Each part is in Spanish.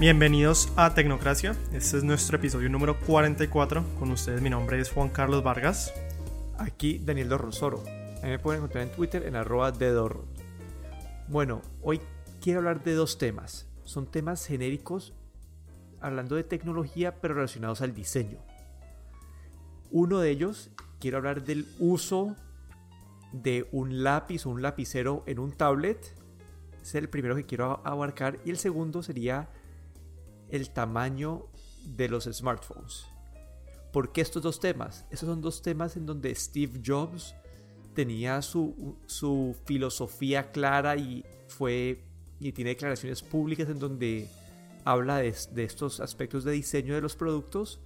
Bienvenidos a Tecnocracia. Este es nuestro episodio número 44. Con ustedes mi nombre es Juan Carlos Vargas. Aquí Daniel Dorronsoro. A mí me pueden encontrar en Twitter en arroba de Dorro. Bueno, hoy quiero hablar de dos temas. Son temas genéricos hablando de tecnología pero relacionados al diseño. Uno de ellos, quiero hablar del uso de un lápiz o un lapicero en un tablet. Es el primero que quiero abarcar. Y el segundo sería el tamaño de los smartphones. ¿Por qué estos dos temas? Estos son dos temas en donde Steve Jobs tenía su, su filosofía clara y fue y tiene declaraciones públicas en donde habla de, de, estos aspectos de diseño de los productos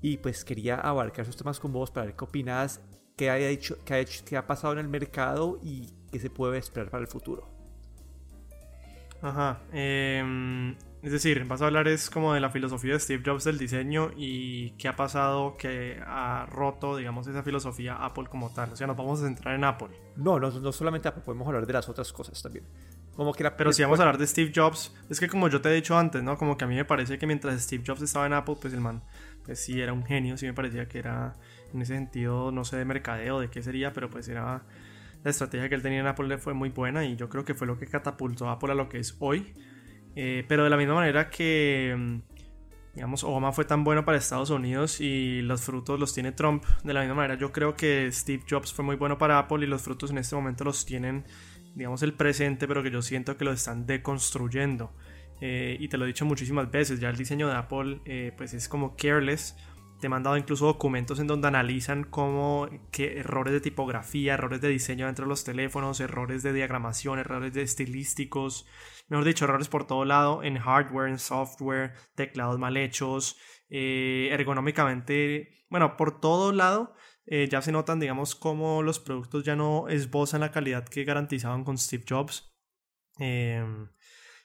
y pues quería abarcar esos temas con vos para ver qué opinas, qué ha, hecho, qué ha, hecho, qué ha pasado en el mercado y qué se puede esperar para el futuro. Ajá. Eh, es decir, vas a hablar es como de la filosofía de Steve Jobs del diseño y qué ha pasado que ha roto, digamos, esa filosofía Apple como tal. O sea, nos vamos a centrar en Apple. No, no, no solamente Apple, podemos hablar de las otras cosas también. Como que Pero si vamos a hablar de Steve Jobs, es que como yo te he dicho antes, ¿no? Como que a mí me parece que mientras Steve Jobs estaba en Apple, pues el man, pues sí era un genio, sí me parecía que era en ese sentido, no sé de mercadeo, de qué sería, pero pues era la estrategia que él tenía en Apple fue muy buena y yo creo que fue lo que catapultó a Apple a lo que es hoy. Eh, pero de la misma manera que, mm, digamos, Obama fue tan bueno para Estados Unidos y los frutos los tiene Trump, de la misma manera yo creo que Steve Jobs fue muy bueno para Apple y los frutos en este momento los tienen, digamos, el presente, pero que yo siento que lo están deconstruyendo. Eh, y te lo he dicho muchísimas veces, ya el diseño de Apple eh, pues es como careless. Te he mandado incluso documentos en donde analizan cómo qué errores de tipografía, errores de diseño dentro de los teléfonos, errores de diagramación, errores de estilísticos, mejor dicho, errores por todo lado, en hardware, en software, teclados mal hechos, eh, ergonómicamente, bueno, por todo lado. Eh, ya se notan, digamos, cómo los productos ya no esbozan la calidad que garantizaban con Steve Jobs. Em,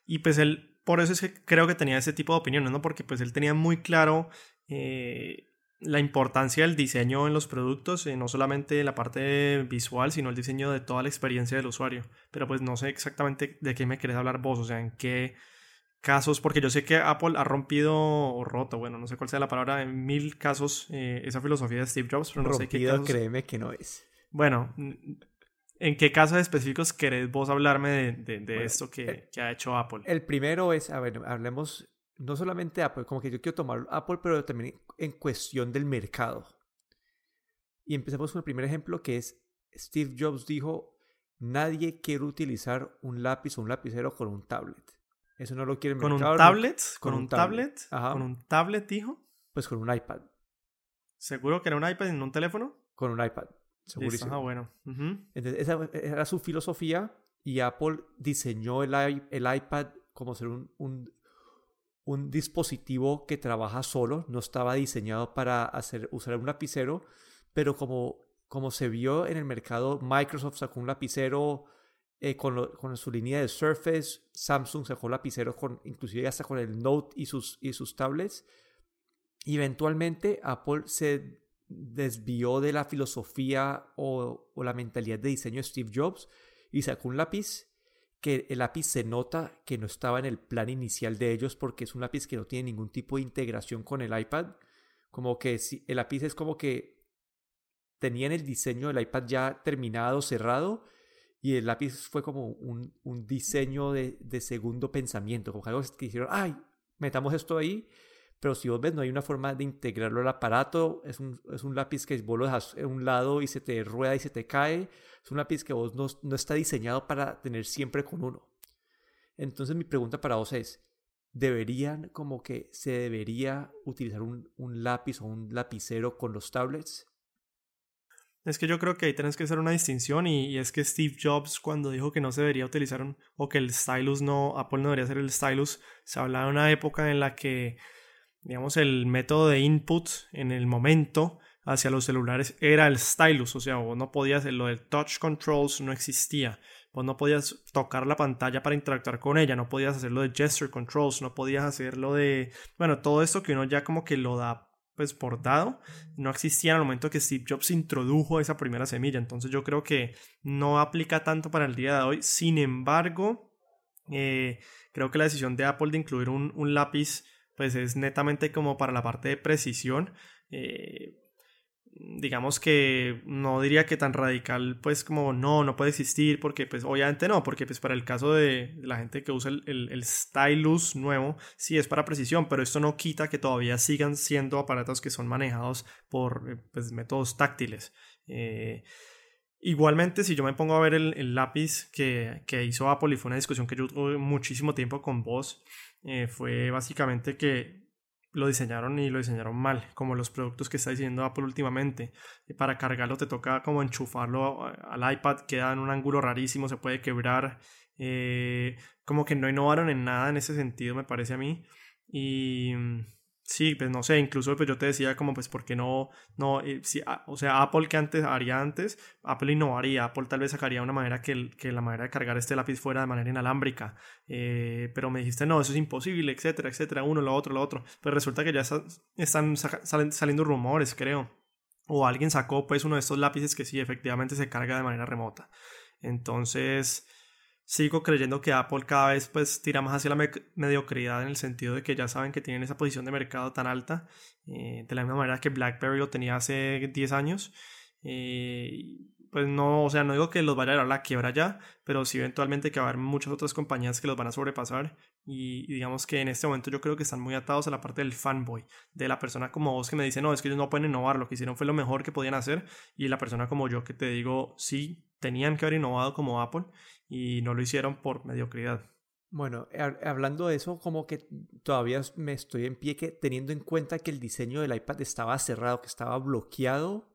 y pues él, por eso es que creo que tenía ese tipo de opiniones, ¿no? Porque pues él tenía muy claro eh, la importancia del diseño en los productos, eh, no solamente la parte visual, sino el diseño de toda la experiencia del usuario. Pero pues no sé exactamente de qué me querés hablar vos, o sea, en qué casos, porque yo sé que Apple ha rompido o roto, bueno, no sé cuál sea la palabra, en mil casos eh, esa filosofía de Steve Jobs, pero no sé qué casos... créeme que no es. Bueno, ¿en qué casos específicos querés vos hablarme de, de, esto que, que ha hecho Apple? El primero es, a ver, hablemos no solamente Apple, como que yo quiero tomar Apple, pero también en cuestión del mercado. Y empecemos con el primer ejemplo que es Steve Jobs dijo, nadie quiere utilizar un lápiz o un lapicero con un tablet. Eso no lo quiere el ¿Con mercado. Un tablet? ¿Con, un tablet? ¿Con un tablet, dijo? Pues con un iPad. ¿Seguro que era un iPad en un teléfono? Con un iPad. Segurísimo. Ah, bueno. Entonces, esa era su filosofía y Apple diseñó el, el iPad como ser un, un, un dispositivo que trabaja solo, no estaba diseñado para hacer, usar un lapicero, pero como, como se vio en el mercado, Microsoft sacó un lapicero eh, con, con, su línea de Surface, Samsung sacó lapiceros con, inclusive hasta con el Note y sus, y sus tablets. Eventualmente Apple se desvió de la filosofía o, o la mentalidad de diseño de Steve Jobs y sacó un lápiz que el lápiz se nota que no estaba en el plan inicial de ellos porque es un lápiz que no tiene ningún tipo de integración con el iPad. Como que si, el lápiz es como que tenían el diseño del iPad ya terminado, cerrado, y el lápiz fue como un, un diseño de, de, segundo pensamiento, como algo que hicieron, ay, metamos esto ahí, pero si vos ves, no hay una forma de integrarlo al aparato. Es un, es un lápiz que vos lo dejas en un lado y se te rueda y se te cae. Es un lápiz que vos no, no está diseñado para tener siempre con uno. Entonces mi pregunta para vos es, ¿deberían como que se debería utilizar un, un lápiz o un lapicero con los tablets? Es que yo creo que ahí tenés que hacer una distinción y, y, es que Steve Jobs cuando dijo que no se debería utilizar un, o que el stylus no, Apple no debería ser el stylus, se hablaba de una época en la que digamos, el método de input en el momento hacia los celulares era el stylus, o sea, vos no podías, lo del touch controls no existía, vos no podías tocar la pantalla para interactuar con ella, no podías hacerlo de gesture controls, no podías hacerlo de, bueno, todo esto que uno ya como que lo da pues por dado, no existía en el momento que Steve Jobs introdujo esa primera semilla, entonces yo creo que no aplica tanto para el día de hoy, sin embargo, Eh, creo que la decisión de Apple de incluir un, un, lápiz pues es netamente como para la parte de precisión. Eh, digamos que no diría que tan radical, pues como no, no puede existir, porque pues obviamente no, porque pues para el caso de la gente que usa el, stylus nuevo, sí es para precisión, pero esto no quita que todavía sigan siendo aparatos que son manejados por eh, pues, métodos táctiles. Eh, igualmente, si yo me pongo a ver el, el lápiz que, que, hizo Apple y fue una discusión que yo tuve muchísimo tiempo con vos, eh, fue básicamente que lo diseñaron y lo diseñaron mal, como los productos que está diciendo Apple últimamente. Para cargarlo te toca como enchufarlo al iPad, queda en un ángulo rarísimo, se puede quebrar. Eh, como que no innovaron en nada en ese sentido, me parece a mí. Y Sí, pues no sé, incluso pues yo te decía como pues porque no, no, eh, si, o sea, Apple que antes haría antes, Apple innovaría, Apple tal vez sacaría una manera que, que la manera de cargar este lápiz fuera de manera inalámbrica, eh, pero me dijiste no, eso es imposible, etcétera, etcétera, uno, lo otro, lo otro, pues resulta que ya están saliendo rumores, creo, o alguien sacó pues uno de estos lápices que sí, efectivamente se carga de manera remota, entonces sigo creyendo que Apple cada vez pues tira más hacia la mediocridad en el sentido de que ya saben que tienen esa posición de mercado tan alta, eh, de la misma manera que BlackBerry lo tenía hace 10 años. Eh, pues no, o sea, no digo que los vaya a dar la quiebra ya, pero sí eventualmente que va a haber muchas otras compañías que los van a sobrepasar y, digamos que en este momento yo creo que están muy atados a la parte del fanboy, de la persona como vos que me dice, no, es que ellos no pueden innovar, lo que hicieron fue lo mejor que podían hacer y la persona como yo que te digo, sí, tenían que haber innovado como Apple y no lo hicieron por mediocridad. Bueno, hablando de eso, como que todavía me estoy en pie que teniendo en cuenta que el diseño del iPad estaba cerrado, que estaba bloqueado,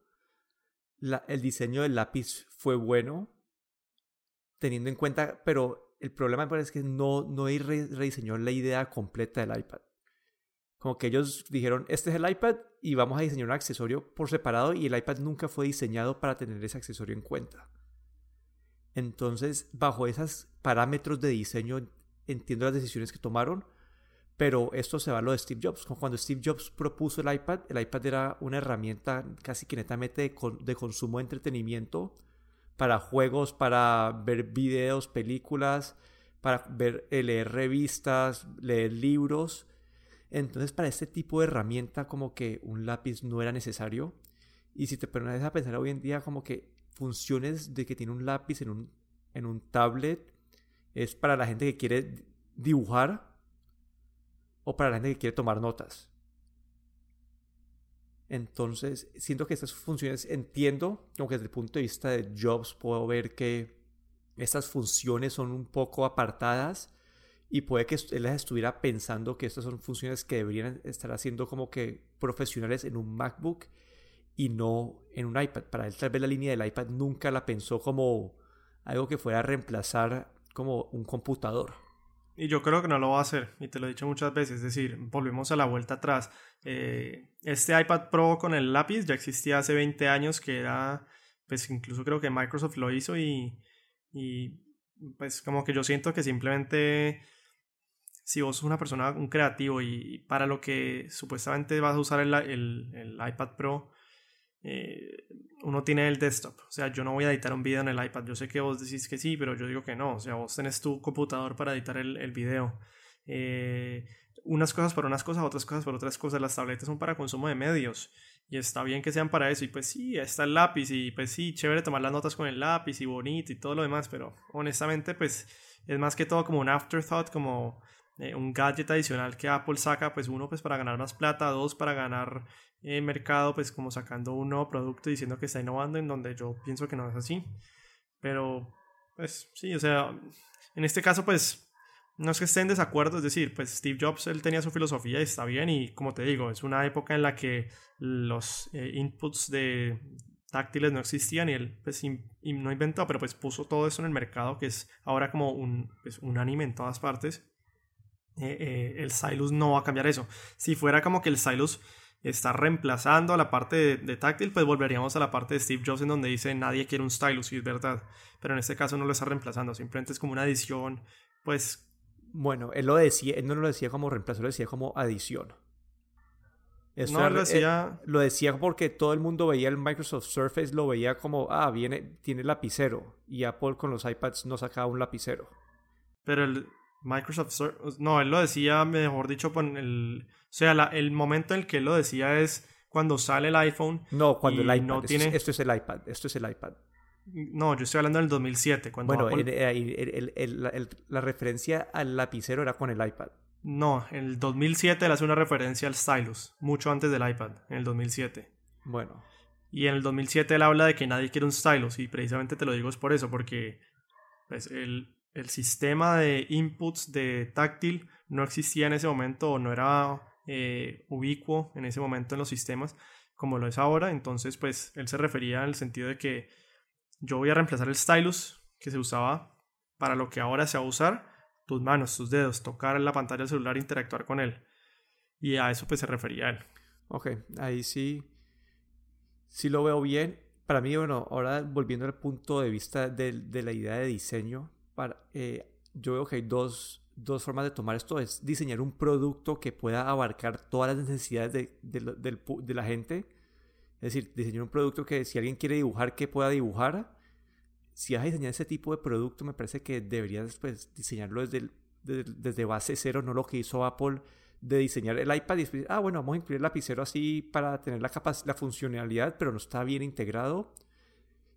el diseño del lápiz fue bueno, teniendo en cuenta, pero el problema me parece que no, no rediseñó la idea completa del iPad. Como que ellos dijeron, este es el iPad y vamos a diseñar un accesorio por separado y el iPad nunca fue diseñado para tener ese accesorio en cuenta. Entonces, bajo esos parámetros de diseño, entiendo las decisiones que tomaron, pero esto se va a lo de Steve Jobs. Cuando Steve Jobs propuso el iPad, el iPad era una herramienta casi que netamente de, consumo de entretenimiento para juegos, para ver videos, películas, para ver, eh, leer revistas, leer libros. Entonces, para este tipo de herramienta, como que un lápiz no era necesario. Y si te pones a pensar hoy en día, como que funciones de que tiene un lápiz en un, en un tablet es para la gente que quiere dibujar o para la gente que quiere tomar notas. Entonces, siento que estas funciones, entiendo, aunque desde el punto de vista de Jobs puedo ver que estas funciones son un poco apartadas y puede que él estuviera pensando que estas son funciones que deberían estar haciendo como que profesionales en un MacBook y no en un iPad. Para él tal vez la línea del iPad nunca la pensó como algo que fuera a reemplazar como un computador. Y yo creo que no lo va a hacer, y te lo he dicho muchas veces, es decir, volvemos a la vuelta atrás. Eh, este iPad Pro con el lápiz ya existía hace 20 años, que era, pues incluso creo que Microsoft lo hizo y, y pues como que yo siento que simplemente si vos sos una persona, un creativo y para lo que supuestamente vas a usar el, el, el iPad Pro, eh, uno tiene el desktop. O sea, yo no voy a editar un video en el iPad. Yo sé que vos decís que sí, pero yo digo que no. O sea, vos tenés tu computador para editar el, video. Eh, unas cosas para unas cosas, otras cosas para otras cosas. Las tabletas son para consumo de medios. Y está bien que sean para eso. Y pues sí, está el lápiz. Y pues sí, chévere tomar las notas con el lápiz y bonito y todo lo demás. Pero honestamente, pues es más que todo como un afterthought, como eh, un gadget adicional que Apple saca, pues uno pues para ganar más plata, dos para ganar eh, mercado, pues como sacando un nuevo producto diciendo que está innovando, en donde yo pienso que no es así. Pero, pues sí, o sea, en este caso, pues no es que esté en desacuerdo, es decir, pues Steve Jobs, él tenía su filosofía y está bien, y como te digo, es una época en la que los eh, inputs de táctiles no existían y él pues no inventó, pero pues puso todo eso en el mercado, que es ahora como un, pues, un anime en todas partes. Eh, eh, el Stylus no va a cambiar eso. Si fuera como que el Stylus está reemplazando a la parte de, táctil, pues volveríamos a la parte de Steve Jobs en donde dice nadie quiere un Stylus y es verdad. Pero en este caso no lo está reemplazando, simplemente es como una adición, pues... Bueno, él lo decía, él no lo decía como reemplazo, lo decía como adición. no, lo decía... lo decía porque todo el mundo veía el Microsoft Surface, lo veía como, ah, viene, tiene lapicero. Y Apple con los iPads no sacaba un lapicero. Pero el, Microsoft No, él lo decía, mejor dicho, con el. O sea, el momento en el que él lo decía es cuando sale el iPhone. No, cuando el iPad. No esto, tiene... es, esto, es, el iPad. Esto es el iPad. No, yo estoy hablando del 2007. Cuando bueno, la referencia al lapicero era con el iPad. No, en el 2007 él hace una referencia al stylus, mucho antes del iPad, en el 2007. Bueno. Y en el 2007 él habla de que nadie quiere un stylus, y precisamente te lo digo es por eso, porque pues, el, el sistema de inputs de táctil no existía en ese momento o no era eh, ubicuo en ese momento en los sistemas como lo es ahora. Entonces, pues él se refería el sentido de que yo voy a reemplazar el stylus que se usaba para lo que ahora se va a usar, tus manos, tus dedos, tocar la pantalla del celular, interactuar con él. Y a eso pues se refería él. Ok, ahí sí, sí lo veo bien. Para mí, bueno, ahora volviendo al punto de vista de la idea de diseño, para, eh, yo veo que hay dos, dos, formas de tomar esto. Es diseñar un producto que pueda abarcar todas las necesidades de, de, la gente. Es decir, diseñar un producto que si alguien quiere dibujar, que pueda dibujar. Si vas a diseñar ese tipo de producto, me parece que deberías pues, diseñarlo desde, desde base cero, no lo que hizo Apple de diseñar el iPad y después, ah, bueno, vamos a incluir el lapicero así para tener la, la funcionalidad, pero no está bien integrado.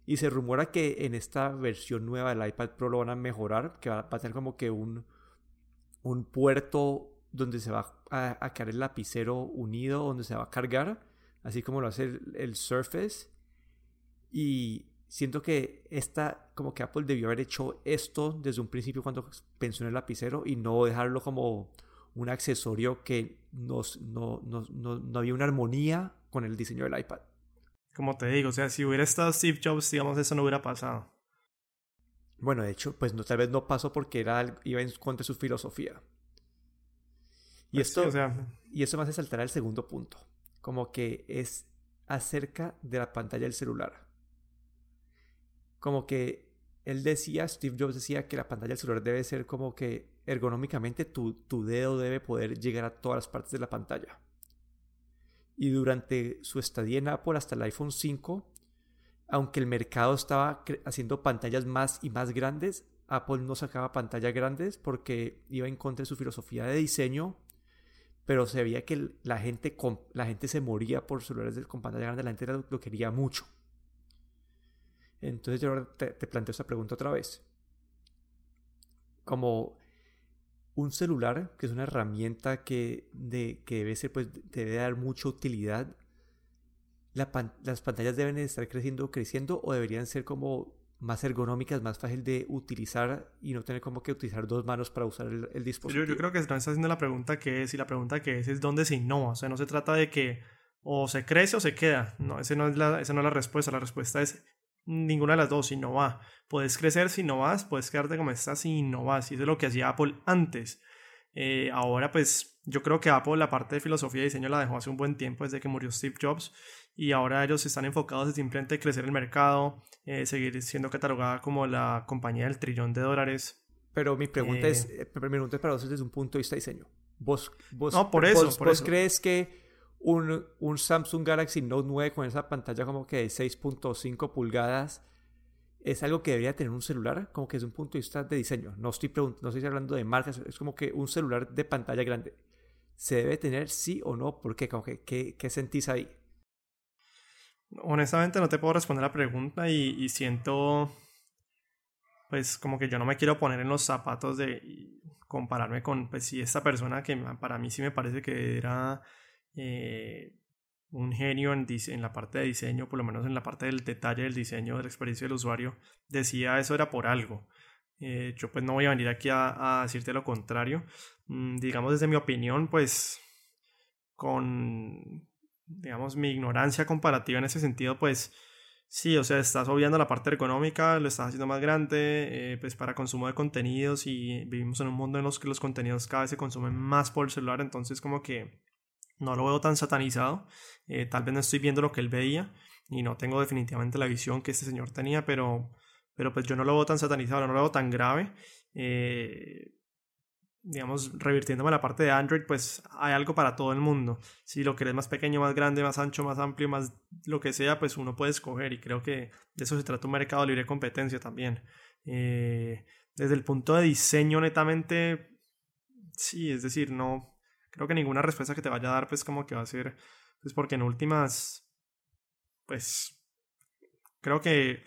Y se rumora que en esta versión nueva del iPad Pro lo van a mejorar, que va, a tener como que un, un puerto donde se va a, a, quedar el lapicero unido, donde se va a cargar, así como lo hace el, Surface. Y siento que esta, como que Apple debió haber hecho esto desde un principio cuando pensó en el lapicero y no dejarlo como un accesorio que nos, no, no, no había una armonía con el diseño del iPad como te digo, o sea, si hubiera estado Steve Jobs, digamos, eso no hubiera pasado. Bueno, de hecho, pues no, tal vez no pasó porque era, iba en contra de su filosofía. Y pues esto, o sea... y eso me hace saltar al segundo punto, como que es acerca de la pantalla del celular. Como que él decía, Steve Jobs decía que la pantalla del celular debe ser como que ergonómicamente tu, tu dedo debe poder llegar a todas las partes de la pantalla y durante su estadía en Apple hasta el iPhone 5, aunque el mercado estaba haciendo pantallas más y más grandes, Apple no sacaba pantallas grandes porque iba en contra de su filosofía de diseño, pero se veía que la gente, la gente se moría por celulares con pantalla grande, la gente lo, quería mucho. Entonces yo te, te planteo esta pregunta otra vez. Como un celular, que es una herramienta que, de, que debe, ser, pues, debe dar mucha utilidad, las pantallas deben estar creciendo, creciendo o deberían ser como más ergonómicas, más fácil de utilizar y no tener como que utilizar dos manos para usar el, dispositivo. Yo, yo, creo que están haciendo la pregunta que es y la pregunta que es es dónde se innova. O sea, no se trata de que o se crece o se queda. No, ese no es la, esa no es la respuesta. La respuesta es ninguna de las dos, si no va. Puedes crecer si no vas, puedes quedarte como estás si no vas. Y eso es lo que hacía Apple antes. Eh, ahora, pues yo creo que Apple la parte de filosofía y diseño la dejó hace un buen tiempo desde que murió Steve Jobs. Y ahora ellos están enfocados en simplemente crecer el mercado, eh, seguir siendo catalogada como la compañía del trillón de dólares. Pero mi pregunta es, eh, mi pregunta es para vos desde un punto de vista de diseño. ¿Vos, vos, no, por eso, vos crees que un, un Samsung Galaxy Note 9 con esa pantalla como que de 6.5 pulgadas es algo que debería tener un celular, como que desde un punto de vista de diseño. No estoy, no estoy hablando de marcas, es como que un celular de pantalla grande. ¿Se debe tener sí o no? ¿Por qué? Como que, ¿qué, ¿Qué sentís ahí? Honestamente no te puedo responder la pregunta y, y, siento, pues como que yo no me quiero poner en los zapatos de compararme con, pues si esta persona que para mí sí me parece que era eh, un genio en, la parte de diseño, por lo menos en la parte del detalle del diseño de la experiencia del usuario, decía eso era por algo. Eh, yo pues no voy a venir aquí a, decirte lo contrario. Mm, digamos desde mi opinión, pues con, digamos, mi ignorancia comparativa en ese sentido, pues sí, o sea, estás obviando la parte económica, lo estás haciendo más grande, eh, pues para consumo de contenidos y vivimos en un mundo en los que los contenidos cada vez se consumen más por el celular, entonces como que no lo veo tan satanizado. Eh, tal vez no estoy viendo lo que él veía y no tengo definitivamente la visión que este señor tenía, pero, pero pues yo no lo veo tan satanizado, no lo veo tan grave. Eh, digamos, revirtiéndome a la parte de Android, pues hay algo para todo el mundo. Si lo querés más pequeño, más grande, más ancho, más amplio, más lo que sea, pues uno puede escoger y creo que de eso se trata un mercado libre de competencia también. Eh, desde el punto de diseño netamente, Sí, es decir, no creo que ninguna respuesta que te vaya a dar pues como que va a ser pues porque en últimas pues creo que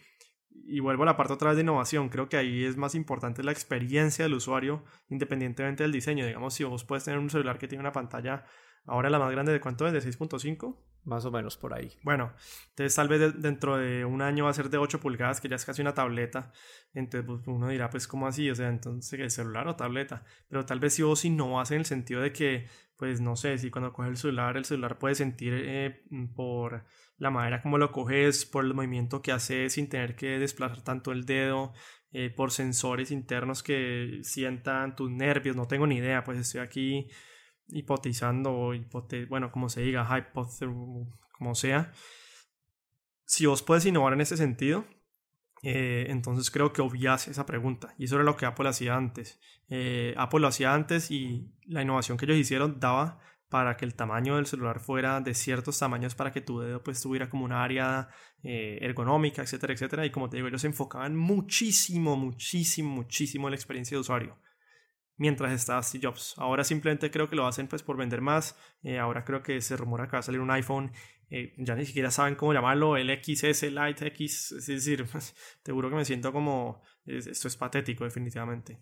y vuelvo a la parte otra vez de innovación, creo que ahí es más importante la experiencia del usuario independientemente del diseño. Digamos, si vos puedes tener un celular que tiene una pantalla ahora la más grande de cuánto es, de 6.5. Más o menos por ahí. Bueno, entonces tal vez dentro de un año va a ser de 8 pulgadas, que ya es casi una tableta. Entonces pues, uno dirá, pues, ¿cómo así? O sea, entonces, ¿el celular o tableta? Pero tal vez si vos innovas en el sentido de que, pues, no sé, si cuando coges el celular, el celular puede sentir eh, por la manera como lo coges, por el movimiento que hace sin tener que desplazar tanto el dedo, eh, por sensores internos que sientan tus nervios, no tengo ni idea, pues estoy aquí hipotizando, bueno, como se diga, como sea. Si vos puedes innovar en ese sentido, eh, entonces creo que obvias esa pregunta. Y eso era lo que Apple hacía antes. Eh, Apple lo hacía antes y la innovación que ellos hicieron daba para que el tamaño del celular fuera de ciertos tamaños para que tu dedo pues tuviera como una área eh, ergonómica, etcétera, etcétera. Y como te digo, ellos se enfocaban muchísimo, muchísimo, muchísimo en la experiencia de usuario mientras estaba Steve Jobs. Ahora simplemente creo que lo hacen pues por vender más. Eh, ahora creo que se rumora que va a salir un iPhone. Eh, ya ni siquiera saben cómo llamarlo, el XS, Lite X. Es decir, te juro que me siento como... esto es patético definitivamente.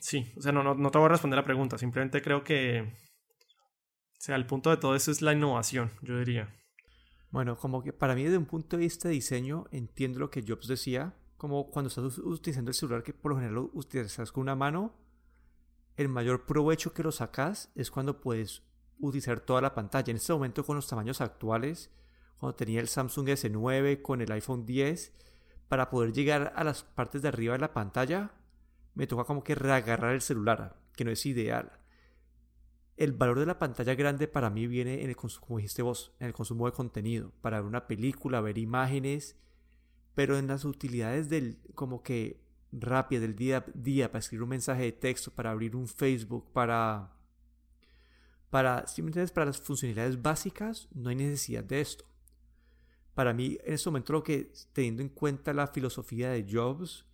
Sí, o sea, no, no, te voy a responder la pregunta, simplemente creo que, o sea, el punto de todo eso es la innovación, yo diría. Bueno, como que para mí desde un punto de vista de diseño entiendo lo que Jobs decía, como cuando estás utilizando el celular que por lo general lo utilizas con una mano, el mayor provecho que lo sacas es cuando puedes utilizar toda la pantalla. En este momento con los tamaños actuales, cuando tenía el Samsung S9 con el iPhone 10, para poder llegar a las partes de arriba de la pantalla, me toca como que reagarrar el celular, que no es ideal. El valor de la pantalla grande para mí viene en el como dijiste vos, en el consumo de contenido, para ver una película, ver imágenes, pero en las utilidades del como que rápidas del día a día para escribir un mensaje de texto, para abrir un Facebook, para para para las funcionalidades básicas no hay necesidad de esto. Para mí en este momento lo que teniendo en cuenta la filosofía de Jobs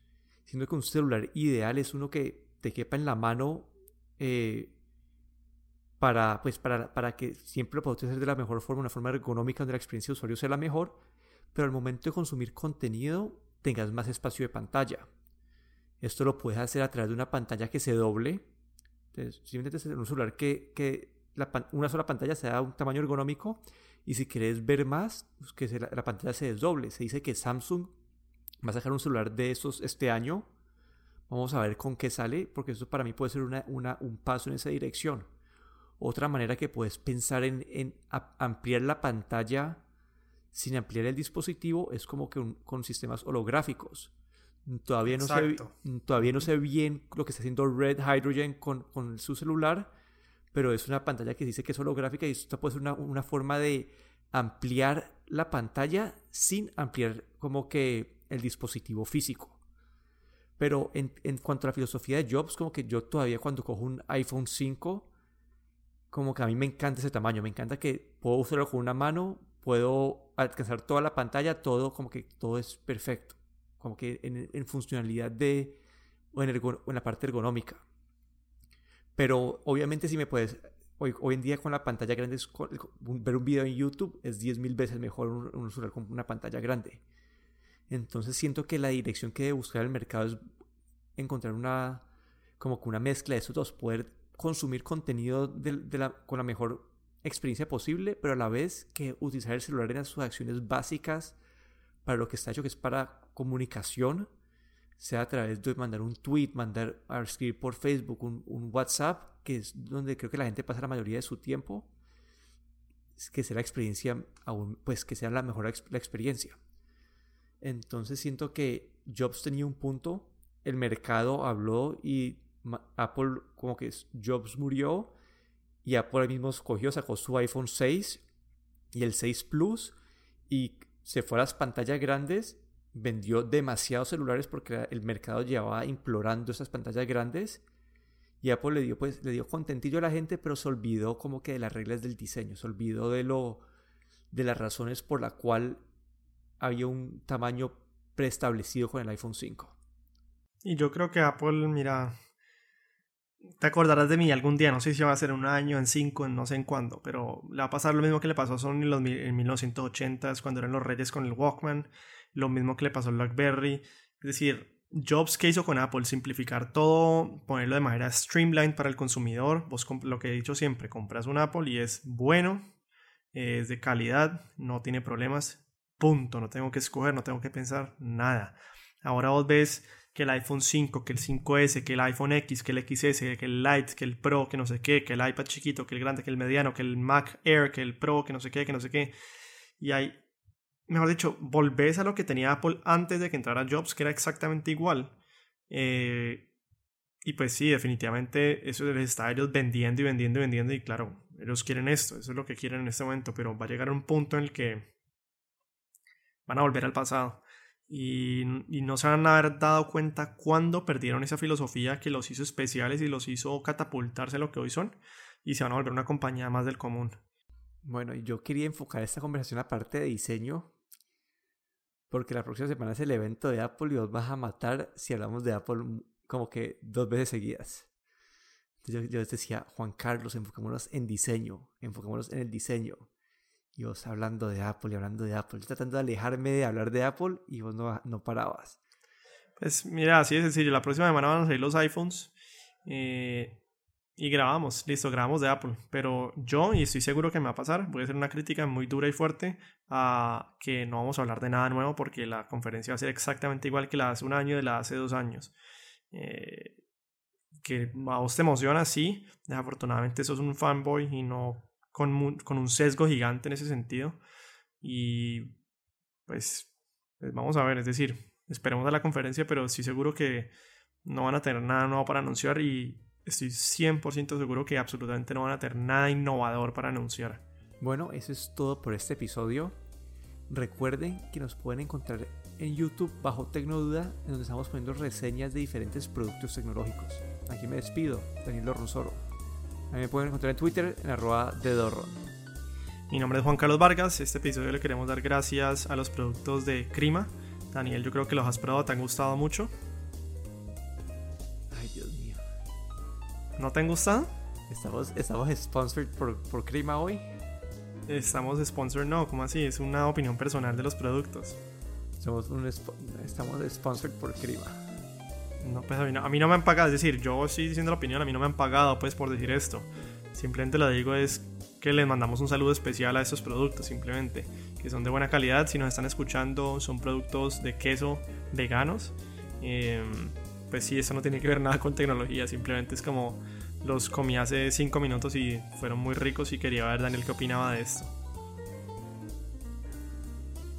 Siendo que un celular ideal es uno que te quepa en la mano eh, para, pues para, para, que siempre lo puedas hacer de la mejor forma, una forma ergonómica donde la experiencia de usuario sea la mejor, pero al momento de consumir contenido tengas más espacio de pantalla. Esto lo puedes hacer a través de una pantalla que se doble. Entonces, simplemente un celular que, una sola pantalla sea un tamaño ergonómico y si quieres ver más, pues que la, la, pantalla se desdoble. Se dice que Samsung Va a sacar un celular de esos este año. Vamos a ver con qué sale, porque eso para mí puede ser una, un paso en esa dirección. Otra manera que puedes pensar en, ampliar la pantalla sin ampliar el dispositivo es como que con sistemas holográficos. Todavía no, sé, todavía no sé bien lo que está haciendo Red Hydrogen con, con, su celular, pero es una pantalla que dice que es holográfica y esto puede ser una, una forma de ampliar la pantalla sin ampliar como que el dispositivo físico. Pero en, cuanto a la filosofía de Jobs, como que yo todavía cuando cojo un iPhone 5, como que a mí me encanta ese tamaño, me encanta que puedo usarlo con una mano, puedo alcanzar toda la pantalla, todo como que todo es perfecto, como que en, funcionalidad de, o en, la parte ergonómica. Pero obviamente si me puedes, hoy, hoy en día con la pantalla grande, ver un video en YouTube es 10.000 veces mejor un, un celular con una pantalla grande. Entonces siento que la dirección que debe buscar el mercado es encontrar una como que una mezcla de esos dos, poder consumir contenido de, con la mejor experiencia posible, pero a la vez que utilizar el celular en sus acciones básicas para lo que está hecho, que es para comunicación, sea a través de mandar un tweet, mandar a escribir por Facebook, un, WhatsApp, que es donde creo que la gente pasa la mayoría de su tiempo, que sea la experiencia, aún, pues que sea la mejor la experiencia. Entonces siento que Jobs tenía un punto, el mercado habló y Apple como que Jobs murió y Apple mismo escogió, sacó su iPhone 6 y el 6 Plus y se fue a las pantallas grandes, vendió demasiados celulares porque el mercado llevaba implorando esas pantallas grandes y Apple le dio pues le dio contentillo a la gente, pero se olvidó como que de las reglas del diseño, se olvidó de lo de las razones por la cual había un tamaño preestablecido con el iPhone 5. Y yo creo que Apple, mira, te acordarás de mí algún día, no sé si va a ser un año, en cinco, en no sé en cuándo, pero le va a pasar lo mismo que le pasó a Sony en, los, en 1980s, cuando eran los reyes con el Walkman, lo mismo que le pasó a BlackBerry. Es decir, Jobs que hizo con Apple, simplificar todo, ponerlo de manera streamlined para el consumidor. Vos lo que he dicho siempre, compras un Apple y es bueno, es de calidad, no tiene problemas, punto. No tengo que escoger, no tengo que pensar nada. Ahora vos ves que el iPhone 5, que el 5S, que el iPhone X, que el XS, que el Lite, que el Pro, que no sé qué, que el iPad chiquito, que el grande, que el mediano, que el Mac Air, que el Pro, que no sé qué, que no sé qué. Y hay, mejor dicho, volvés a lo que tenía Apple antes de que entrara Jobs, que era exactamente igual. Eh, y pues sí, definitivamente eso les está ellos vendiendo y vendiendo y vendiendo. Y claro, ellos quieren esto, eso es lo que quieren en este momento, pero va a llegar un punto en el que van a volver al pasado y, no se van a haber dado cuenta cuándo perdieron esa filosofía que los hizo especiales y los hizo catapultarse a lo que hoy son y se van a volver una compañía más del común. Bueno, yo quería enfocar esta conversación aparte de diseño porque la próxima semana es el evento de Apple y os vas a matar si hablamos de Apple como que dos veces seguidas. Yo, yo les decía, Juan Carlos, enfocémonos en diseño, enfocémonos en el diseño. Y vos hablando de Apple y hablando de Apple, tratando de alejarme de hablar de Apple y vos no, no parabas. Pues mira, así de sencillo. La próxima semana van a salir los iPhones eh, y grabamos. Listo, grabamos de Apple. Pero yo, y estoy seguro que me va a pasar, voy a hacer una crítica muy dura y fuerte a que no vamos a hablar de nada nuevo porque la conferencia va a ser exactamente igual que la hace un año y de la hace dos años. Eh, que a vos te emociona, sí. Desafortunadamente sos un fanboy y no con, un sesgo gigante en ese sentido. Y pues, pues, vamos a ver, es decir, esperemos a la conferencia, pero sí seguro que no van a tener nada nuevo para anunciar y estoy 100% seguro que absolutamente no van a tener nada innovador para anunciar. Bueno, eso es todo por este episodio. Recuerden que nos pueden encontrar en YouTube bajo Tecnoduda, en donde estamos poniendo reseñas de diferentes productos tecnológicos. Aquí me despido, Danilo Rosoro. A mí me pueden encontrar en Twitter en arroba de Dorro. Mi nombre es Juan Carlos Vargas. Este episodio le queremos dar gracias a los productos de Crima. Daniel, yo creo que los has probado, te han gustado mucho. Ay, Dios mío. ¿No te han gustado? ¿Estamos, estamos sponsored por, por Crima hoy? Estamos sponsored, no, ¿cómo así? Es una opinión personal de los productos. Somos un estamos sponsored por Crima. No, pues a mí no, a mí no me han pagado, es decir, yo estoy diciendo la opinión, a mí no me han pagado pues por decir esto. Simplemente lo digo es que les mandamos un saludo especial a estos productos, simplemente, que son de buena calidad. Si nos están escuchando, son productos de queso veganos. Em, pues sí, eso no tiene que ver nada con tecnología, simplemente es como los comí hace 5 minutos y fueron muy ricos y quería ver Daniel qué opinaba de esto.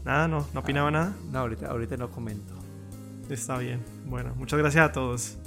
Nada, no, no opinaba ah, nada. No, ahorita, ahorita no comento. Está bien. Bueno, muchas gracias a todos.